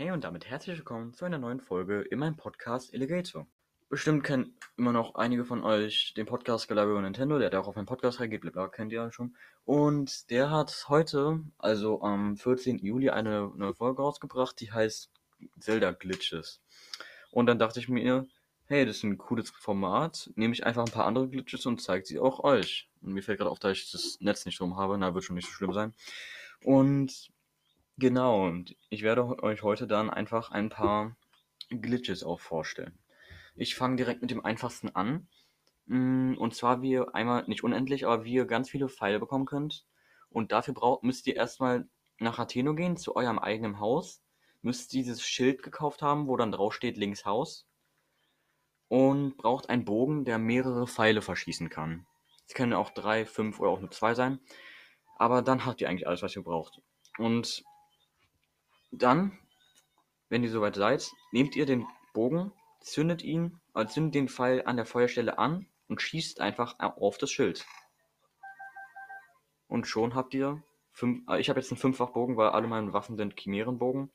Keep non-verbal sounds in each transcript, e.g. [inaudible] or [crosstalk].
Hey und damit herzlich willkommen zu einer neuen Folge in meinem Podcast Alligator. Bestimmt kennen immer noch einige von euch den Podcast Gelaber Nintendo, der hat auch auf meinen Podcast reagiert, bla kennt ihr ja schon. Und der hat heute, also am 14. Juli, eine neue Folge rausgebracht, die heißt Zelda Glitches. Und dann dachte ich mir, hey, das ist ein cooles Format, nehme ich einfach ein paar andere Glitches und zeige sie auch euch. Und mir fällt gerade auf, dass ich das Netz nicht drum habe, na, wird schon nicht so schlimm sein. Und genau, und ich werde euch heute dann einfach ein paar Glitches auch vorstellen. Ich fange direkt mit dem einfachsten an. Mm, und zwar, wie ihr einmal, nicht unendlich, aber wie ihr ganz viele Pfeile bekommen könnt. Und dafür braucht, müsst ihr erstmal nach Atheno gehen, zu eurem eigenen Haus. Müsst dieses Schild gekauft haben, wo dann drauf steht links Haus. Und braucht einen Bogen, der mehrere Pfeile verschießen kann. Es können auch drei, fünf oder auch nur zwei sein. Aber dann habt ihr eigentlich alles, was ihr braucht. Und dann, wenn ihr soweit seid, nehmt ihr den Bogen, zündet ihn, äh, zündet den Pfeil an der Feuerstelle an und schießt einfach auf das Schild. Und schon habt ihr fünf, äh, ich habe jetzt einen Fünffachbogen, weil alle meine Waffen sind Chimärenbogen.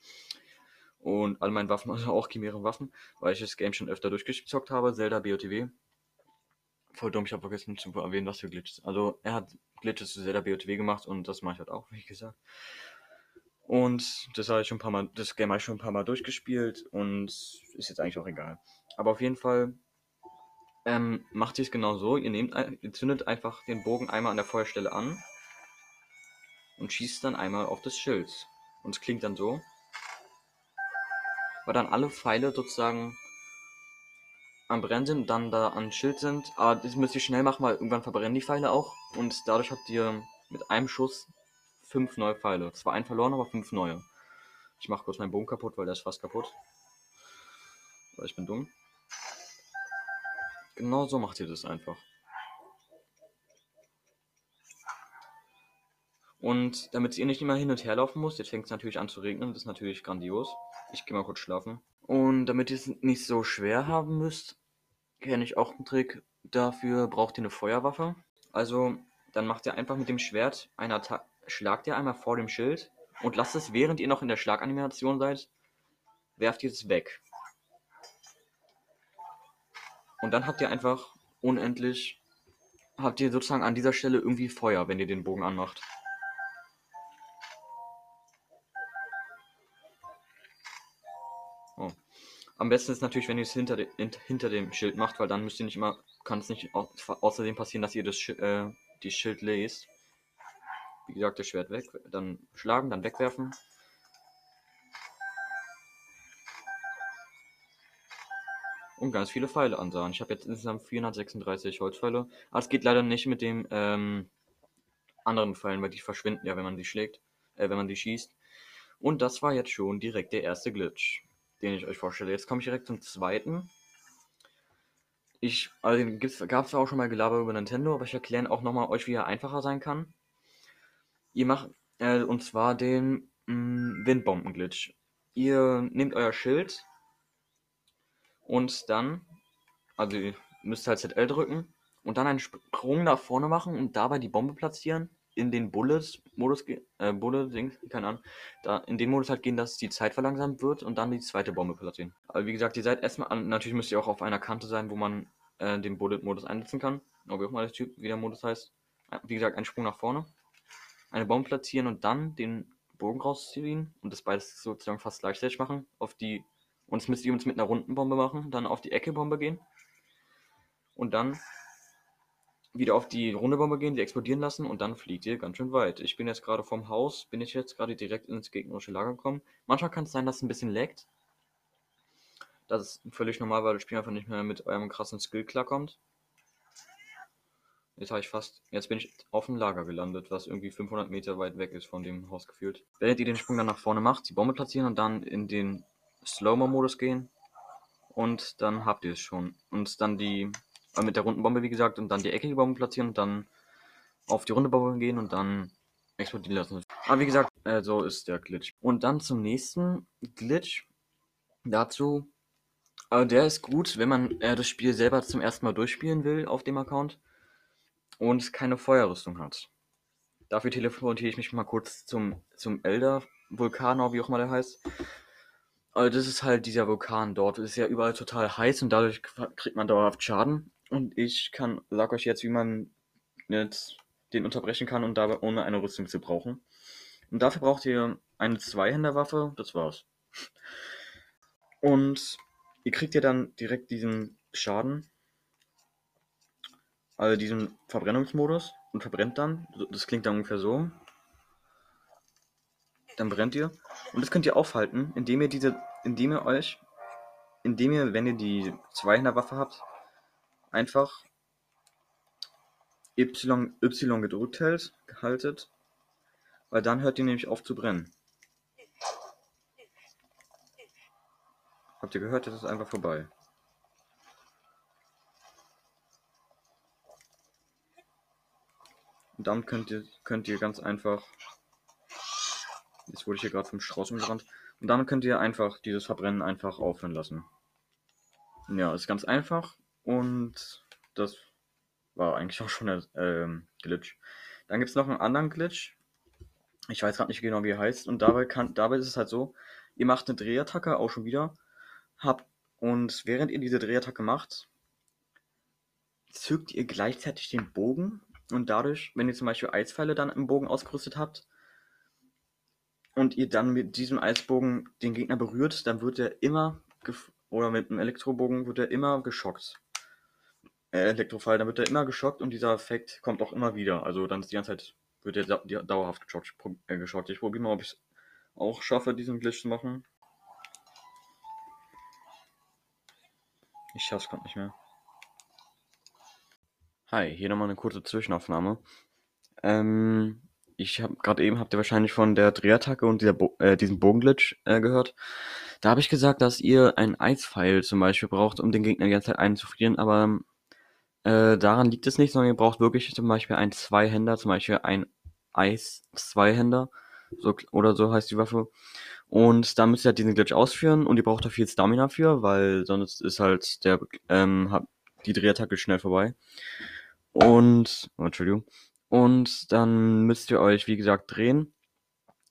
Und alle meine Waffen, [laughs] also auch Chimärenwaffen, weil ich das Game schon öfter durchgezockt habe, Zelda BOTW. Voll dumm, ich habe vergessen zu erwähnen, was für Glitches. Also er hat Glitches zu Zelda BOTW gemacht und das mache ich halt auch, wie gesagt. Und das habe ich schon ein paar Mal, das Game habe ich schon ein paar Mal durchgespielt und ist jetzt eigentlich auch egal. Aber auf jeden Fall ähm, macht ihr es genau so. Ihr nehmt, ihr zündet einfach den Bogen einmal an der Feuerstelle an und schießt dann einmal auf das Schild. Und es klingt dann so. Weil dann alle Pfeile sozusagen am Brennen sind, dann da an Schild sind. Aber das müsst ihr schnell machen, weil irgendwann verbrennen die Pfeile auch. Und dadurch habt ihr mit einem Schuss fünf neue Pfeile. Zwar ein verloren, aber fünf neue. Ich mache kurz meinen Bogen kaputt, weil der ist fast kaputt. Weil ich bin dumm. Genau so macht ihr das einfach. Und damit ihr nicht immer hin und her laufen müsst, jetzt fängt es natürlich an zu regnen, das ist natürlich grandios. Ich gehe mal kurz schlafen. Und damit ihr es nicht so schwer haben müsst, kenne ich auch einen Trick. Dafür braucht ihr eine Feuerwaffe. Also, dann macht ihr einfach mit dem Schwert eine Attacke schlagt ihr einmal vor dem Schild und lasst es, während ihr noch in der Schlaganimation seid, werft ihr es weg. Und dann habt ihr einfach unendlich, habt ihr sozusagen an dieser Stelle irgendwie Feuer, wenn ihr den Bogen anmacht. Oh. Am besten ist natürlich, wenn ihr es hinter, de, hinter dem Schild macht, weil dann müsst ihr nicht immer, kann es nicht außerdem passieren, dass ihr das äh, die Schild lest. Wie gesagt, das Schwert weg, dann schlagen, dann wegwerfen. Und ganz viele Pfeile ansahen. Ich habe jetzt insgesamt 436 Holzpfeile. Aber es geht leider nicht mit dem ähm, anderen Pfeilen, weil die verschwinden ja, wenn man die schlägt, äh, wenn man die schießt. Und das war jetzt schon direkt der erste Glitch, den ich euch vorstelle. Jetzt komme ich direkt zum zweiten. Ich, also den gab es auch schon mal Gelaber über Nintendo, aber ich erkläre auch nochmal euch, wie er einfacher sein kann. Ihr macht, äh, und zwar den mm, Windbomben-Glitch. Ihr nehmt euer Schild und dann, also ihr müsst halt ZL drücken und dann einen Sprung nach vorne machen und dabei die Bombe platzieren in den Bullet-Modus, äh, Bullet, keine Ahnung, da in den Modus halt gehen, dass die Zeit verlangsamt wird und dann die zweite Bombe platzieren. Aber wie gesagt, ihr seid erstmal, an, natürlich müsst ihr auch auf einer Kante sein, wo man äh, den Bullet-Modus einsetzen kann. Oder wie auch mal der Typ, wie der Modus heißt. Wie gesagt, ein Sprung nach vorne eine Bombe platzieren und dann den Bogen rausziehen und das beides sozusagen fast gleichzeitig machen. Auf die und das müsst ihr uns mit einer runden Bombe machen, dann auf die Ecke Bombe gehen und dann wieder auf die runde Bombe gehen, die explodieren lassen und dann fliegt ihr ganz schön weit. Ich bin jetzt gerade vom Haus, bin ich jetzt gerade direkt ins gegnerische Lager gekommen. Manchmal kann es sein, dass es ein bisschen laggt. Das ist völlig normal, weil das Spiel einfach nicht mehr mit eurem krassen Skill klarkommt. Jetzt habe ich fast, jetzt bin ich auf dem Lager gelandet, was irgendwie 500 Meter weit weg ist von dem Haus gefühlt. Werdet ihr den Sprung dann nach vorne macht, die Bombe platzieren und dann in den Slow-Mo-Modus gehen und dann habt ihr es schon. Und dann die, äh, mit der runden Bombe wie gesagt, und dann die eckige Bombe platzieren und dann auf die runde Bombe gehen und dann explodieren lassen. Aber wie gesagt, äh, so ist der Glitch. Und dann zum nächsten Glitch. Dazu, äh, der ist gut, wenn man äh, das Spiel selber zum ersten Mal durchspielen will auf dem Account und keine Feuerrüstung hat. Dafür teleportiere ich mich mal kurz zum, zum Elder Vulkan, wie auch immer der heißt. Also das ist halt dieser Vulkan dort. Es ist ja überall total heiß und dadurch kriegt man dauerhaft Schaden. Und ich kann, sag euch jetzt, wie man jetzt den unterbrechen kann und dabei ohne eine Rüstung zu brauchen. Und dafür braucht ihr eine Zweihänderwaffe, das war's. Und ihr kriegt ja dann direkt diesen Schaden, also diesen Verbrennungsmodus und verbrennt dann. Das klingt dann ungefähr so. Dann brennt ihr. Und das könnt ihr aufhalten, indem ihr diese, indem ihr euch, indem ihr, wenn ihr die Zweihänderwaffe habt, einfach Y, y gedrückt hält, haltet, weil dann hört ihr nämlich auf zu brennen. Habt ihr gehört? Das ist einfach vorbei. Und damit könnt ihr, könnt ihr ganz einfach. Jetzt wurde ich hier gerade vom Strauß umgerannt. Und damit könnt ihr einfach dieses Verbrennen einfach aufhören lassen. Ja, ist ganz einfach. Und das war eigentlich auch schon der ähm, Glitch. Dann gibt es noch einen anderen Glitch. Ich weiß gerade nicht genau, wie er heißt. Und dabei, kann, dabei ist es halt so, ihr macht eine Drehattacke auch schon wieder. Habt, und während ihr diese Drehattacke macht, zückt ihr gleichzeitig den Bogen. Und dadurch, wenn ihr zum Beispiel Eispfeile dann im Bogen ausgerüstet habt, und ihr dann mit diesem Eisbogen den Gegner berührt, dann wird er immer, oder mit einem Elektrobogen wird er immer geschockt äh, Elektrofall, dann wird er immer geschockt und dieser Effekt kommt auch immer wieder. Also dann ist die ganze Zeit, wird er da dauerhaft geschockt. Äh, geschockt. Ich probiere mal, ob ich es auch schaffe, diesen Glitch zu machen. Ich schaff's gerade nicht mehr. Hi, hier nochmal eine kurze Zwischenaufnahme. Ähm, ich habe gerade eben habt ihr wahrscheinlich von der Drehattacke und dieser Bo äh, diesem Bogenglitch äh, gehört. Da habe ich gesagt, dass ihr einen Eispfeil zum Beispiel braucht, um den Gegner die ganze Zeit einzufrieren, aber äh, daran liegt es nicht, sondern ihr braucht wirklich zum Beispiel einen Zweihänder, zum Beispiel ein Eis-Zweihänder, so, oder so heißt die Waffe. Und da müsst ihr halt diesen Glitch ausführen und ihr braucht da viel Stamina für, weil sonst ist halt der, ähm, die Drehattacke schnell vorbei. Und, oh, Entschuldigung. Und dann müsst ihr euch, wie gesagt, drehen.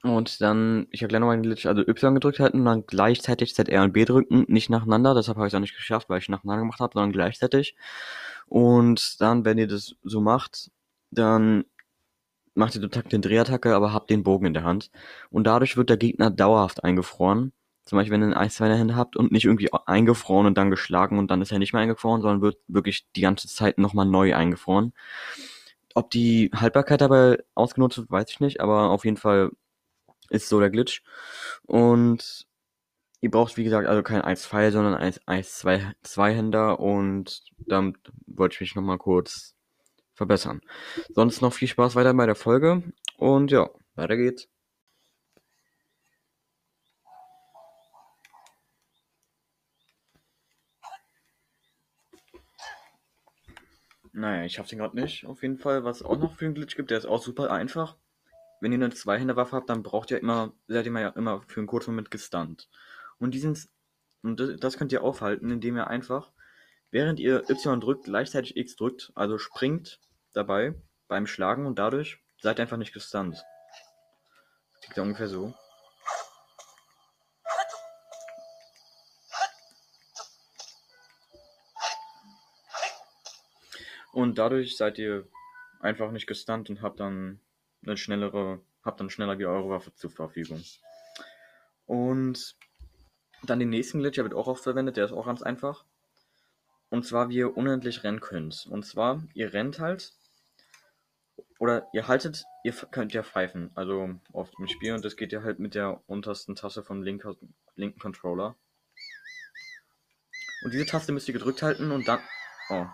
Und dann, ich erkläre nochmal den Glitch, also Y gedrückt halten und dann gleichzeitig ZR und B drücken, nicht nacheinander, deshalb habe ich es auch nicht geschafft, weil ich nacheinander gemacht habe, sondern gleichzeitig. Und dann, wenn ihr das so macht, dann macht ihr total den Drehattacke, aber habt den Bogen in der Hand. Und dadurch wird der Gegner dauerhaft eingefroren. Zum Beispiel, wenn ihr ein Eis in der Hände habt und nicht irgendwie eingefroren und dann geschlagen und dann ist er nicht mehr eingefroren, sondern wird wirklich die ganze Zeit nochmal neu eingefroren. Ob die Haltbarkeit dabei ausgenutzt wird, weiß ich nicht, aber auf jeden Fall ist so der Glitch. Und Ihr braucht, wie gesagt, also kein 1-Pfeil, sondern ein 1-2-Händer und damit wollte ich mich nochmal kurz verbessern. Sonst noch viel Spaß weiter bei der Folge und ja, weiter geht's. Naja, ich hab's den gerade nicht. Auf jeden Fall, was auch noch für einen Glitch gibt, der ist auch super einfach. Wenn ihr eine Zweihänderwaffe habt, dann braucht ihr immer, seid ihr ja immer für einen kurzen Moment gestunt. Und diesen, und das könnt ihr aufhalten, indem ihr einfach, während ihr Y drückt, gleichzeitig X drückt, also springt dabei beim Schlagen und dadurch seid ihr einfach nicht gestunt. Klingt ja ungefähr so. Und dadurch seid ihr einfach nicht gestunt und habt dann eine schnellere, habt dann schneller wie eure Waffe zur Verfügung. Und dann den nächsten Glitch, der wird auch oft verwendet, der ist auch ganz einfach. Und zwar, wie ihr unendlich rennen könnt. Und zwar, ihr rennt halt. Oder ihr haltet, ihr könnt ja pfeifen. Also auf dem Spiel. Und das geht ja halt mit der untersten Taste vom linker, linken Controller. Und diese Taste müsst ihr gedrückt halten und dann. Oh,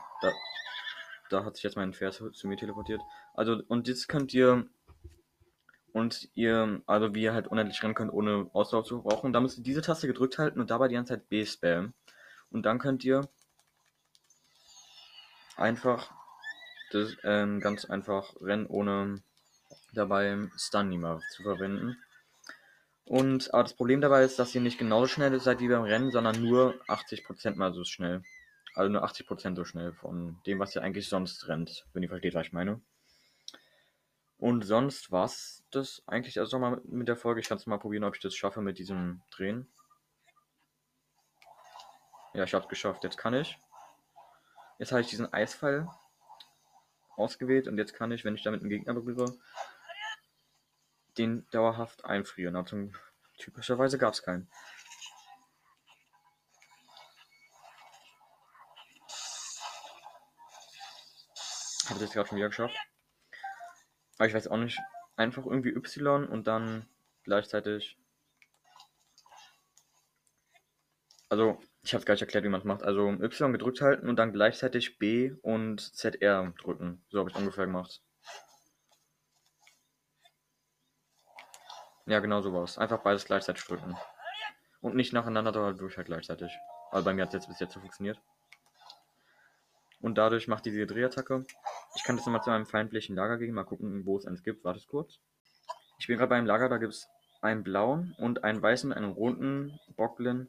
da, hat sich jetzt mein Pferd zu mir teleportiert. Also, und jetzt könnt ihr und ihr, also wie ihr halt unendlich rennen könnt, ohne Ausdauer zu brauchen. Da müsst ihr diese Taste gedrückt halten und dabei die ganze Zeit B spammen. Und dann könnt ihr einfach das ähm, ganz einfach rennen, ohne dabei Stun zu verwenden. Und aber das Problem dabei ist, dass ihr nicht genauso schnell seid wie beim Rennen, sondern nur 80% mal so schnell. Also nur 80% so schnell von dem, was ihr eigentlich sonst rennt, wenn ihr versteht, was ich meine. Und sonst war's das eigentlich also mal mit der Folge. Ich kann es mal probieren, ob ich das schaffe mit diesem Drehen. Ja, ich hab's geschafft. Jetzt kann ich. Jetzt habe ich diesen Eisfall ausgewählt und jetzt kann ich, wenn ich damit einen Gegner berühre, den dauerhaft einfrieren. Also typischerweise gab es keinen. Habe ich das gerade schon wieder geschafft. Aber ich weiß auch nicht. Einfach irgendwie Y und dann gleichzeitig. Also, ich habe es gar nicht erklärt, wie man es macht. Also Y gedrückt halten und dann gleichzeitig B und ZR drücken. So habe ich ungefähr gemacht. Ja, genau so was. Einfach beides gleichzeitig drücken. Und nicht nacheinander, sondern durch halt gleichzeitig. Also bei mir hat es jetzt bis jetzt so funktioniert. Und dadurch macht diese Drehattacke. Ich kann das nochmal zu einem feindlichen Lager gehen. Mal gucken, wo es eins gibt. Wartet kurz. Ich bin gerade bei einem Lager, da gibt es einen blauen und einen weißen, einen roten Bocklin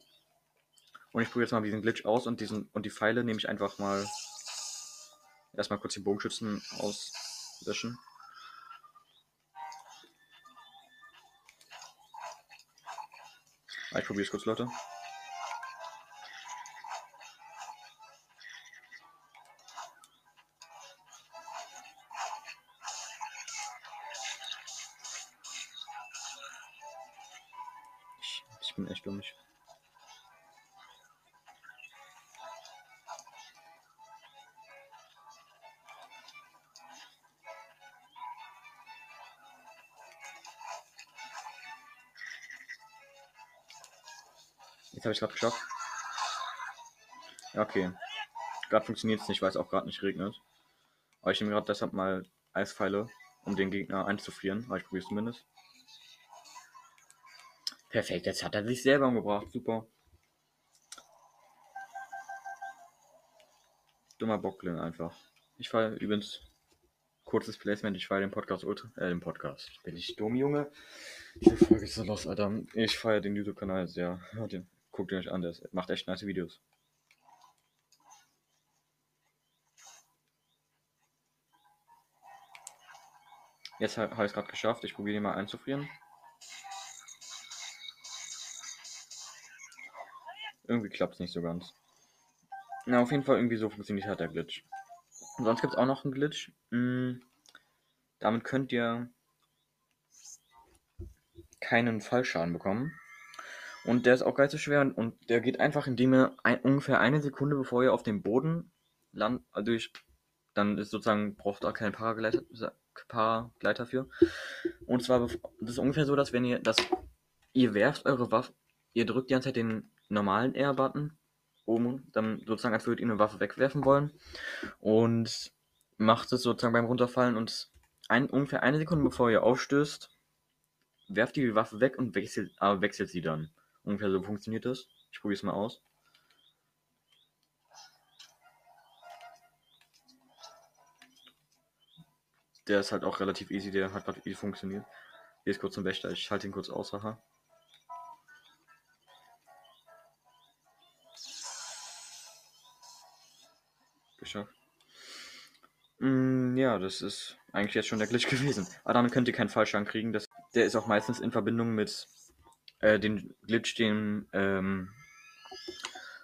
und ich probiere jetzt mal diesen Glitch aus und diesen und die Pfeile nehme ich einfach mal erstmal kurz die Bogenschützen auslöschen. Ich probiere es kurz, Leute. Ich, bin echt dumm. Ich Jetzt habe ich gerade geschafft. Okay. Gerade funktioniert es nicht, weil es auch gerade nicht regnet. Aber ich nehme gerade deshalb mal Eispfeile, um den Gegner einzufrieren. Aber ich probiere es zumindest. Perfekt, jetzt hat er sich selber umgebracht. Super. Dummer Bocklin einfach. Ich fahre übrigens kurzes Placement, ich feiere den Podcast Ultra, äh, den Podcast. Bin ich dumm, Junge? Diese Folge ist so los, Alter. Ich feiere den YouTube-Kanal sehr. Ja, den Guckt ihr euch an, der macht echt nice Videos. Jetzt habe ich es gerade geschafft. Ich probiere den mal einzufrieren. Irgendwie klappt es nicht so ganz. Na, auf jeden Fall irgendwie so funktioniert halt der Glitch. Und sonst gibt es auch noch einen Glitch. Hm, damit könnt ihr keinen Fallschaden bekommen. Und der ist auch geil zu schwer und der geht einfach, indem ihr ein, ungefähr eine Sekunde bevor ihr auf dem Boden landet, also durch, dann ist sozusagen, braucht da keinen Paragleiter, Paragleiter für. Und zwar, das ist ungefähr so, dass wenn ihr, dass ihr werft eure Waffe, ihr drückt die ganze Zeit den normalen R-Button oben, dann sozusagen, als würdet ihr eine Waffe wegwerfen wollen. Und macht es sozusagen beim Runterfallen und ein, ungefähr eine Sekunde bevor ihr aufstößt, werft ihr die Waffe weg und wechselt, äh, wechselt sie dann. Ungefähr so funktioniert das. Ich probiere es mal aus. Der ist halt auch relativ easy, der hat gerade easy funktioniert. Hier ist kurz ein Wächter, ich halte ihn kurz aus, haha. Geschafft. Mm, ja, das ist eigentlich jetzt schon der Glitch [laughs] gewesen. Aber damit könnt ihr keinen Fallschaden kriegen. Das, der ist auch meistens in Verbindung mit äh, den Glitch, den ähm,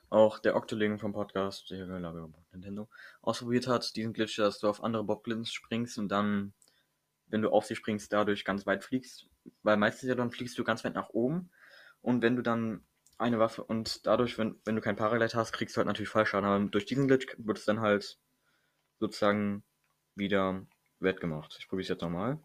auch der Octoling vom Podcast, der Nintendo, ausprobiert hat. Diesen Glitch, dass du auf andere Boblins springst und dann, wenn du auf sie springst, dadurch ganz weit fliegst. Weil meistens ja dann fliegst du ganz weit nach oben. Und wenn du dann eine Waffe und dadurch, wenn, wenn du kein Paraglide hast, kriegst du halt natürlich Fallschaden. Aber durch diesen Glitch wird es dann halt sozusagen wieder wettgemacht. Ich probiere es jetzt nochmal.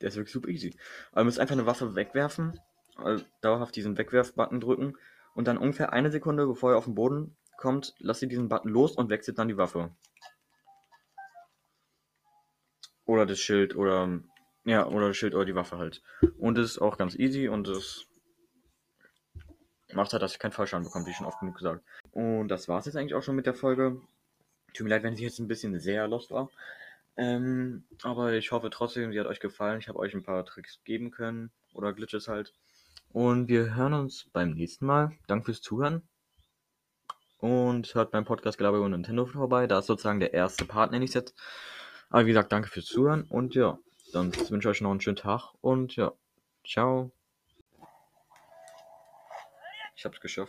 Der ist wirklich super easy. Aber ihr müsst einfach eine Waffe wegwerfen, also dauerhaft diesen Wegwerf-Button drücken und dann ungefähr eine Sekunde, bevor ihr auf den Boden kommt, lasst ihr diesen Button los und wechselt dann die Waffe. Oder das Schild oder ja, oder das Schild oder die Waffe halt. Und es ist auch ganz easy und es macht halt, dass ihr keinen Fallschaden bekommt, wie schon oft genug gesagt. Und das war es jetzt eigentlich auch schon mit der Folge. Tut mir leid, wenn sie jetzt ein bisschen sehr lost war. Ähm, aber ich hoffe trotzdem, sie hat euch gefallen. Ich habe euch ein paar Tricks geben können oder Glitches halt. Und wir hören uns beim nächsten Mal. Danke fürs Zuhören. Und hört beim Podcast Gelaber über Nintendo vorbei. Da ist sozusagen der erste Part, nenne ich es jetzt. Aber wie gesagt, danke fürs Zuhören. Und ja, dann wünsche ich euch noch einen schönen Tag und ja, ciao. Ich hab's geschafft.